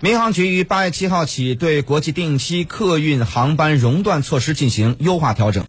民航局于八月七号起对国际定期客运航班熔断措施进行优化调整。